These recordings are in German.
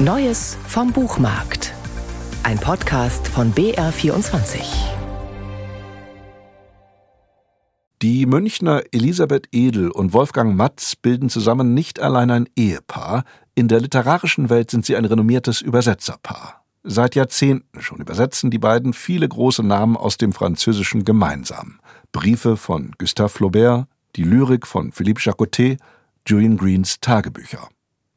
Neues vom Buchmarkt. Ein Podcast von BR24. Die Münchner Elisabeth Edel und Wolfgang Matz bilden zusammen nicht allein ein Ehepaar, in der literarischen Welt sind sie ein renommiertes Übersetzerpaar. Seit Jahrzehnten schon übersetzen die beiden viele große Namen aus dem Französischen gemeinsam. Briefe von Gustave Flaubert, die Lyrik von Philippe Jacotet, Julian Greens Tagebücher.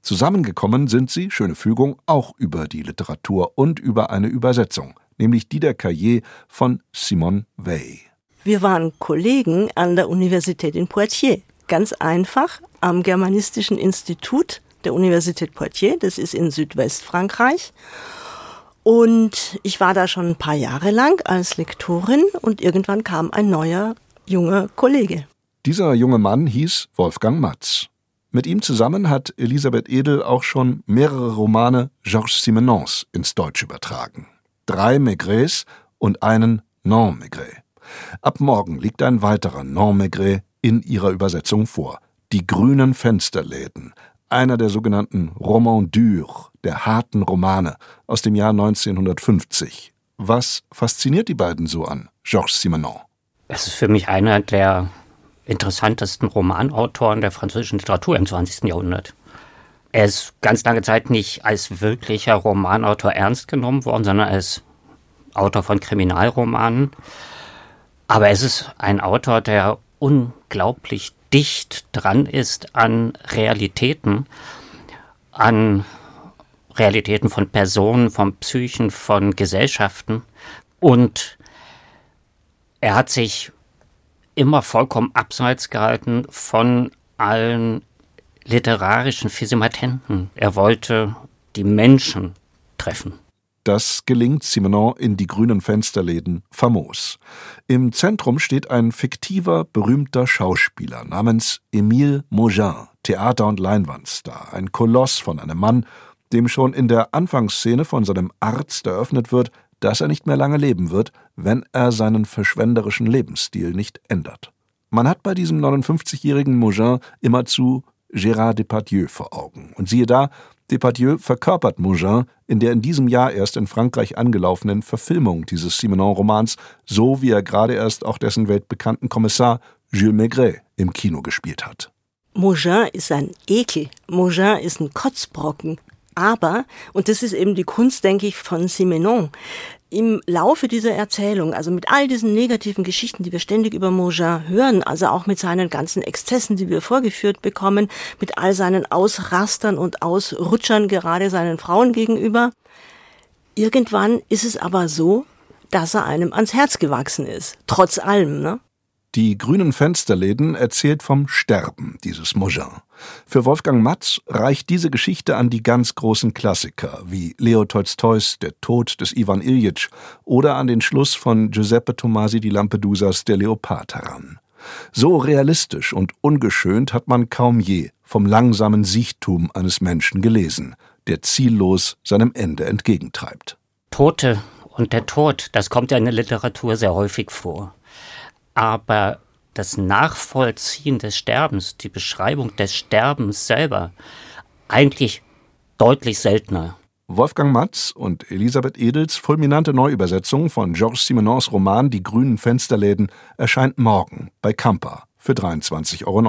Zusammengekommen sind sie, schöne Fügung, auch über die Literatur und über eine Übersetzung, nämlich die der Cahiers von Simone Weil. Wir waren Kollegen an der Universität in Poitiers. Ganz einfach am Germanistischen Institut der Universität Poitiers, das ist in Südwestfrankreich. Und ich war da schon ein paar Jahre lang als Lektorin und irgendwann kam ein neuer junger Kollege. Dieser junge Mann hieß Wolfgang Matz. Mit ihm zusammen hat Elisabeth Edel auch schon mehrere Romane Georges Simenons ins Deutsch übertragen. Drei Maigrets und einen Non-Maigret. Ab morgen liegt ein weiterer Non-Maigret in ihrer Übersetzung vor. Die grünen Fensterläden, einer der sogenannten Romans durs, der harten Romane aus dem Jahr 1950. Was fasziniert die beiden so an Georges Simenon? Es ist für mich einer der interessantesten Romanautoren der französischen Literatur im 20. Jahrhundert. Er ist ganz lange Zeit nicht als wirklicher Romanautor ernst genommen worden, sondern als Autor von Kriminalromanen. Aber es ist ein Autor, der unglaublich dicht dran ist an Realitäten, an Realitäten von Personen, von Psychen, von Gesellschaften. Und er hat sich immer vollkommen abseits gehalten von allen literarischen Physimatenten. Er wollte die Menschen treffen. Das gelingt Simenon in die grünen Fensterläden famos. Im Zentrum steht ein fiktiver, berühmter Schauspieler namens Émile Maugin, Theater- und Leinwandstar, ein Koloss von einem Mann, dem schon in der Anfangsszene von seinem Arzt eröffnet wird, dass er nicht mehr lange leben wird, wenn er seinen verschwenderischen Lebensstil nicht ändert. Man hat bei diesem 59-jährigen Mougin immerzu Gérard Depardieu vor Augen. Und siehe da, Depardieu verkörpert Mougin in der in diesem Jahr erst in Frankreich angelaufenen Verfilmung dieses Simenon-Romans, so wie er gerade erst auch dessen weltbekannten Kommissar Jules Maigret im Kino gespielt hat. Mougin ist ein Ekel. Mougin ist ein Kotzbrocken. Aber, und das ist eben die Kunst, denke ich, von Simenon, im Laufe dieser Erzählung, also mit all diesen negativen Geschichten, die wir ständig über Maugin hören, also auch mit seinen ganzen Exzessen, die wir vorgeführt bekommen, mit all seinen Ausrastern und Ausrutschern gerade seinen Frauen gegenüber, irgendwann ist es aber so, dass er einem ans Herz gewachsen ist, trotz allem, ne? Die grünen Fensterläden erzählt vom Sterben dieses Mogin. Für Wolfgang Matz reicht diese Geschichte an die ganz großen Klassiker wie Leo Tolstois Der Tod des Ivan Iljitsch oder an den Schluss von Giuseppe Tomasi di Lampedusas Der Leopard heran. So realistisch und ungeschönt hat man kaum je vom langsamen Siechtum eines Menschen gelesen, der ziellos seinem Ende entgegentreibt. Tote und der Tod, das kommt ja in der Literatur sehr häufig vor aber das Nachvollziehen des Sterbens, die Beschreibung des Sterbens selber, eigentlich deutlich seltener. Wolfgang Matz und Elisabeth Edels fulminante Neuübersetzung von Georges Simenons Roman Die grünen Fensterläden erscheint morgen bei Kampa für 23,90 Euro.